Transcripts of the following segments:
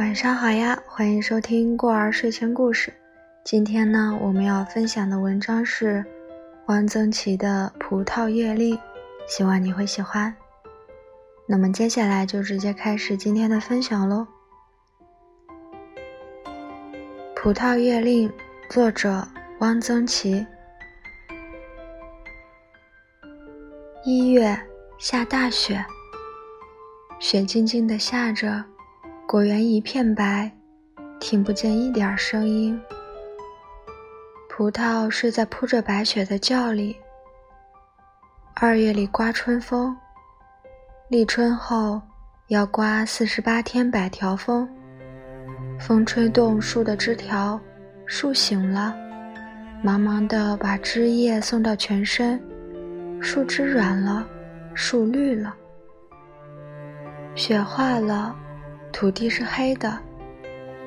晚上好呀，欢迎收听过儿睡前故事。今天呢，我们要分享的文章是汪曾祺的《葡萄月令》，希望你会喜欢。那么接下来就直接开始今天的分享喽。《葡萄月令》作者汪曾祺。一月下大雪，雪静静的下着。果园一片白，听不见一点声音。葡萄睡在铺着白雪的窖里。二月里刮春风，立春后要刮四十八天百条风。风吹动树的枝条，树醒了，忙忙地把枝叶送到全身，树枝软了，树绿了，雪化了。土地是黑的，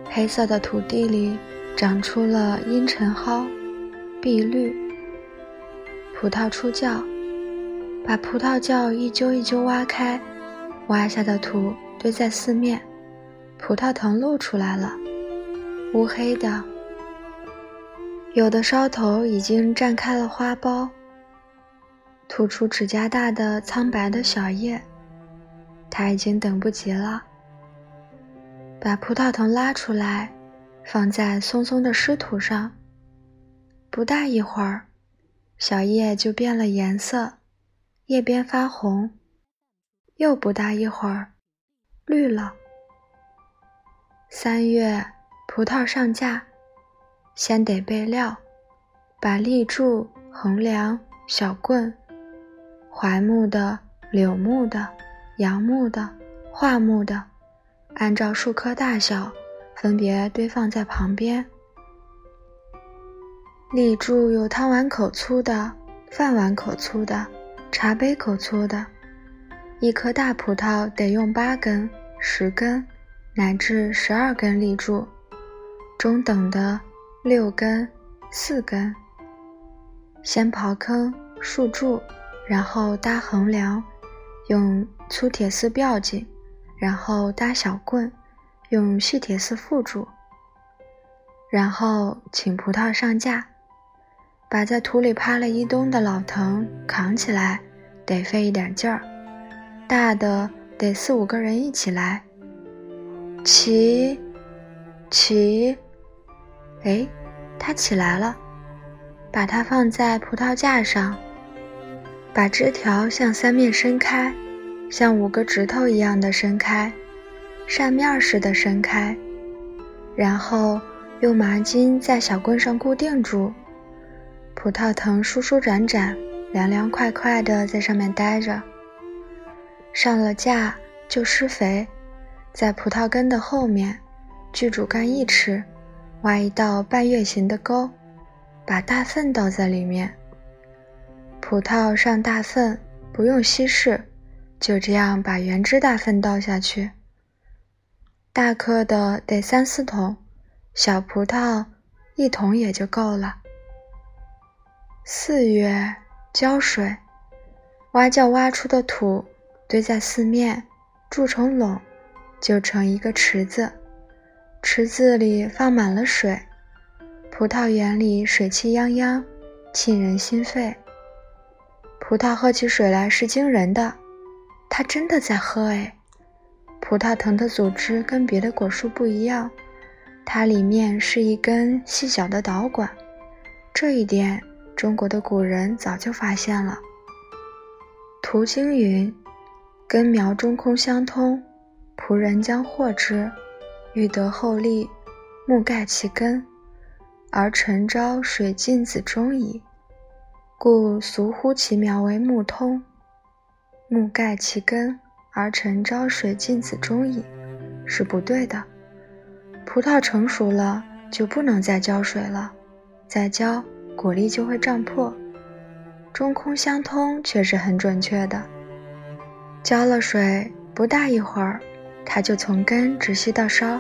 黑色的土地里长出了阴沉蒿、碧绿。葡萄出窖，把葡萄窖一揪一揪挖开，挖下的土堆在四面，葡萄藤露出来了，乌黑的，有的梢头已经绽开了花苞，吐出指甲大的苍白的小叶，它已经等不及了。把葡萄藤拉出来，放在松松的湿土上。不大一会儿，小叶就变了颜色，叶边发红。又不大一会儿，绿了。三月，葡萄上架，先得备料，把立柱、横梁、小棍，槐木的、柳木的、杨木的、桦木的。按照树棵大小，分别堆放在旁边。立柱有汤碗口粗的、饭碗口粗的、茶杯口粗的。一颗大葡萄得用八根、十根，乃至十二根立柱；中等的六根、四根。先刨坑、竖柱，然后搭横梁，用粗铁丝吊紧。然后搭小棍，用细铁丝缚住。然后请葡萄上架，把在土里趴了一冬的老藤扛起来，得费一点劲儿。大的得四五个人一起来。起，起，哎，它起来了。把它放在葡萄架上，把枝条向三面伸开。像五个指头一样的伸开，扇面似的伸开，然后用麻筋在小棍上固定住。葡萄藤舒舒展展、凉凉快快的在上面待着。上了架就施肥，在葡萄根的后面，距主干一尺，挖一道半月形的沟，把大粪倒在里面。葡萄上大粪不用稀释。就这样把原汁大粪倒下去，大颗的得三四桶，小葡萄一桶也就够了。四月浇水，挖窖挖出的土堆在四面，筑成垄，就成一个池子。池子里放满了水，葡萄园里水气泱泱，沁人心肺。葡萄喝起水来是惊人的。它真的在喝哎！葡萄藤的组织跟别的果树不一样，它里面是一根细小的导管，这一点中国的古人早就发现了。图经云：“根苗中空相通，仆人将获之，欲得厚利，木盖其根，而晨朝水尽子中矣。故俗呼其苗为木通。”木盖其根而晨朝水尽子中矣，是不对的。葡萄成熟了就不能再浇水了，再浇果粒就会胀破。中空相通却是很准确的。浇了水不大一会儿，它就从根直吸到梢，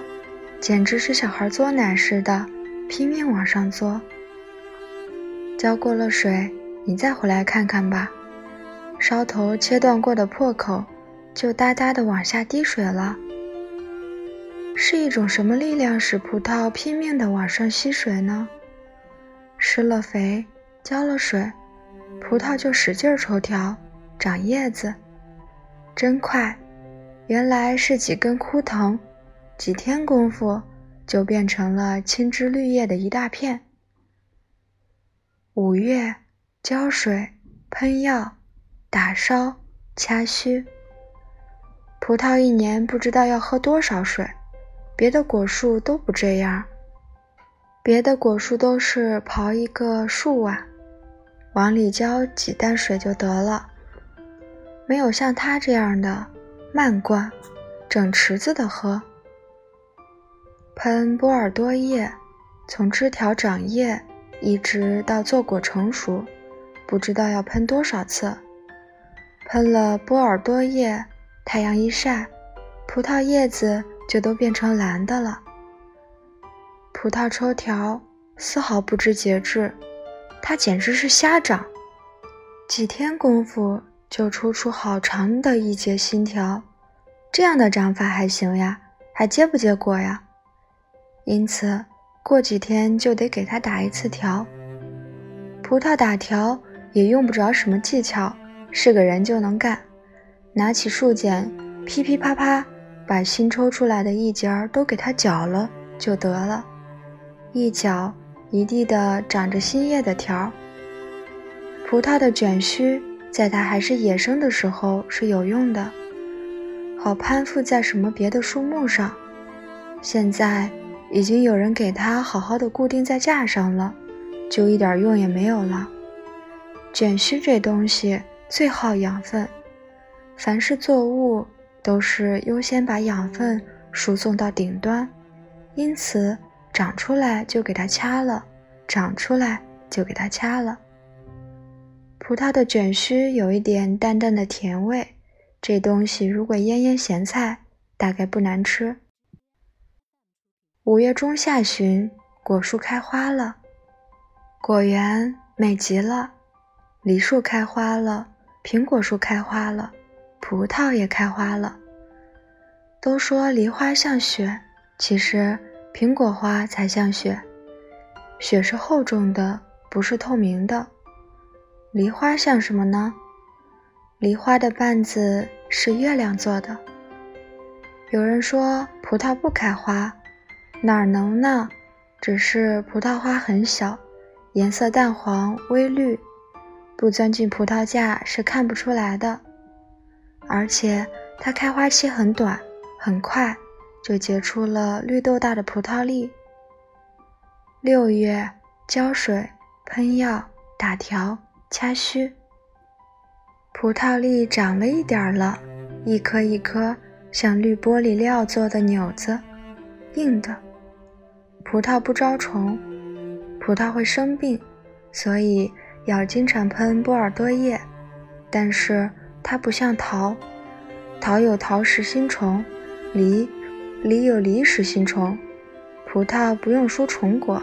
简直是小孩嘬奶似的，拼命往上嘬。浇过了水，你再回来看看吧。梢头切断过的破口，就哒哒的往下滴水了。是一种什么力量使葡萄拼命地往上吸水呢？施了肥，浇了水，葡萄就使劲抽条，长叶子，真快！原来是几根枯藤，几天功夫就变成了青枝绿叶的一大片。五月，浇水、喷药、打梢、掐须。葡萄一年不知道要喝多少水，别的果树都不这样。别的果树都是刨一个树碗，往里浇几担水就得了，没有像它这样的慢灌，整池子的喝。喷波尔多液，从枝条长叶一直到坐果成熟，不知道要喷多少次。喷了波尔多液。太阳一晒，葡萄叶子就都变成蓝的了。葡萄抽条丝毫不知节制，它简直是瞎长。几天功夫就抽出好长的一节新条，这样的长法还行呀？还结不结果呀？因此过几天就得给它打一次条。葡萄打条也用不着什么技巧，是个人就能干。拿起树剪，噼噼啪啪，把新抽出来的一节儿都给它绞了就得了。一绞，一地的长着新叶的条。葡萄的卷须，在它还是野生的时候是有用的，好攀附在什么别的树木上。现在已经有人给它好好的固定在架上了，就一点用也没有了。卷须这东西最耗养分。凡是作物都是优先把养分输送到顶端，因此长出来就给它掐了，长出来就给它掐了。葡萄的卷须有一点淡淡的甜味，这东西如果腌腌咸菜，大概不难吃。五月中下旬，果树开花了，果园美极了，梨树开花了，苹果树开花了。葡萄也开花了。都说梨花像雪，其实苹果花才像雪。雪是厚重的，不是透明的。梨花像什么呢？梨花的瓣子是月亮做的。有人说葡萄不开花，哪能呢？只是葡萄花很小，颜色淡黄微绿，不钻进葡萄架是看不出来的。而且它开花期很短，很快就结出了绿豆大的葡萄粒。六月浇水、喷药、打条、掐须，葡萄粒长了一点儿了，一颗一颗像绿玻璃料做的纽子，硬的。葡萄不招虫，葡萄会生病，所以要经常喷波尔多液，但是。它不像桃，桃有桃实心虫，梨，梨有梨实心虫，葡萄不用输虫果。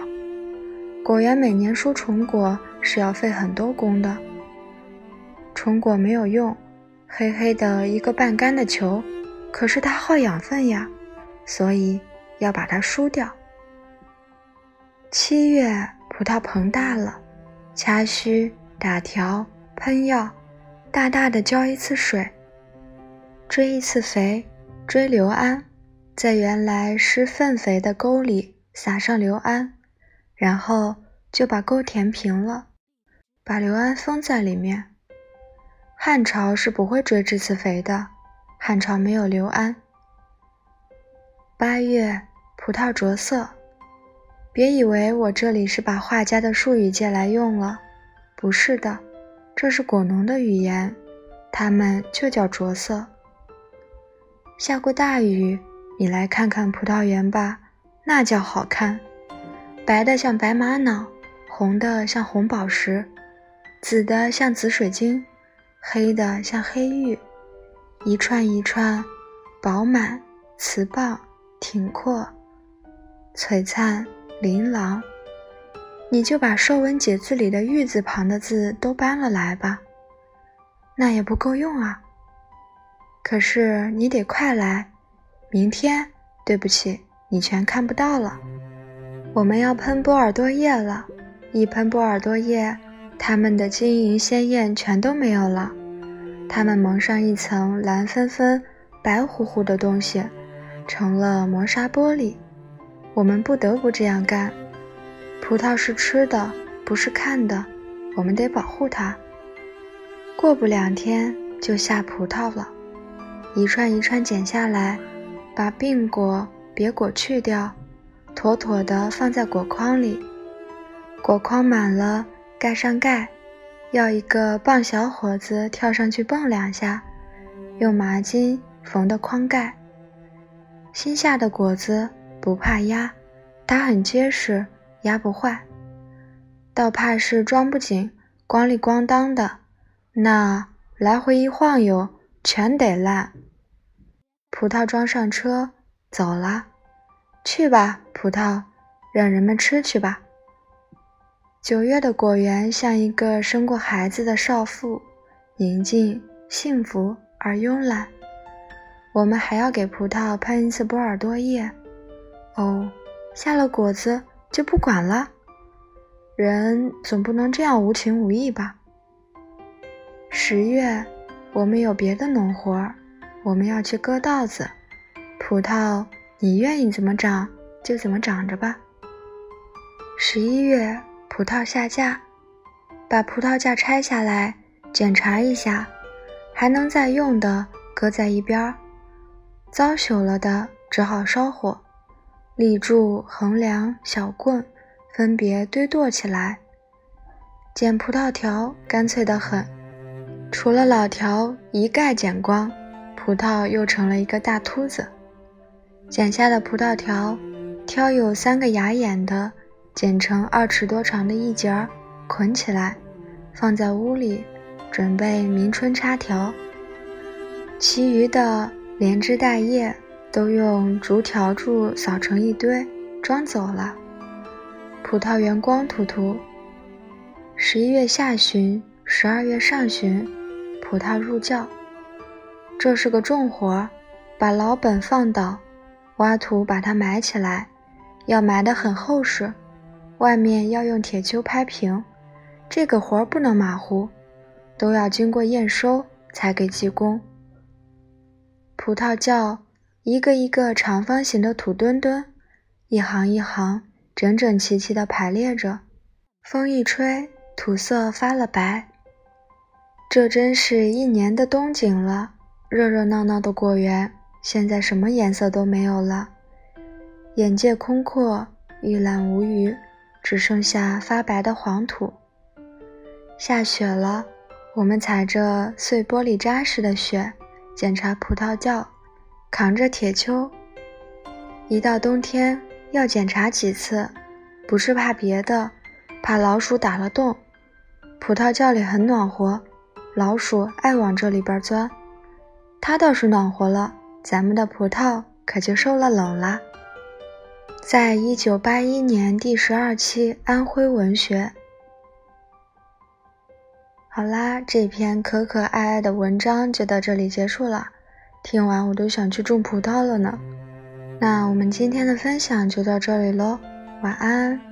果园每年输虫果是要费很多功的。虫果没有用，黑黑的一个半干的球，可是它耗养分呀，所以要把它输掉。七月葡萄膨大了，掐须、打条、喷药。大大的浇一次水，追一次肥，追硫胺，在原来施粪肥的沟里撒上硫胺，然后就把沟填平了，把硫胺封在里面。汉朝是不会追这次肥的，汉朝没有硫胺。八月葡萄着色，别以为我这里是把画家的术语借来用了，不是的。这是果农的语言，他们就叫着色。下过大雨，你来看看葡萄园吧，那叫好看，白的像白玛瑙，红的像红宝石，紫的像紫水晶，黑的像黑玉，一串一串，饱满、瓷棒、挺阔、璀璨、琳琅。你就把《说文解字》里的“玉”字旁的字都搬了来吧，那也不够用啊。可是你得快来，明天对不起，你全看不到了。我们要喷波尔多液了，一喷波尔多液，它们的晶莹鲜艳全都没有了，它们蒙上一层蓝纷纷、白乎乎的东西，成了磨砂玻璃。我们不得不这样干。葡萄是吃的，不是看的，我们得保护它。过不两天就下葡萄了，一串一串剪下来，把病果、别果去掉。妥妥的放在果筐里，果筐满了，盖上盖，要一个棒小伙子跳上去蹦两下，用麻筋缝的筐盖。新下的果子不怕压，它很结实，压不坏。倒怕是装不紧，咣里咣当的，那来回一晃悠，全得烂。葡萄装上车，走了。去吧，葡萄，让人们吃去吧。九月的果园像一个生过孩子的少妇，宁静、幸福而慵懒。我们还要给葡萄喷一次波尔多液。哦，下了果子就不管了？人总不能这样无情无义吧？十月，我们有别的农活，我们要去割稻子。葡萄。你愿意怎么长就怎么长着吧。十一月，葡萄下架，把葡萄架拆下来检查一下，还能再用的搁在一边儿，糟朽了的只好烧火。立柱、横梁、小棍分别堆垛起来。剪葡萄条干脆得很，除了老条一概剪光，葡萄又成了一个大秃子。剪下的葡萄条，挑有三个牙眼的，剪成二尺多长的一截儿，捆起来，放在屋里，准备明春插条。其余的连枝带叶都用竹条柱扫成一堆，装走了。葡萄园光秃秃。十一月下旬，十二月上旬，葡萄入窖。这是个重活儿，把老本放倒。挖土把它埋起来，要埋得很厚实，外面要用铁锹拍平。这个活儿不能马虎，都要经过验收才给记工。葡萄窖一个一个长方形的土墩墩，一行一行整整齐齐地排列着。风一吹，土色发了白。这真是一年的冬景了，热热闹闹的果园。现在什么颜色都没有了，眼界空阔，一览无余，只剩下发白的黄土。下雪了，我们踩着碎玻璃渣似的雪，检查葡萄窖，扛着铁锹。一到冬天要检查几次，不是怕别的，怕老鼠打了洞。葡萄窖里很暖和，老鼠爱往这里边钻。它倒是暖和了。咱们的葡萄可就受了冷了。在一九八一年第十二期《安徽文学》。好啦，这篇可可爱爱的文章就到这里结束了。听完我都想去种葡萄了呢。那我们今天的分享就到这里喽，晚安。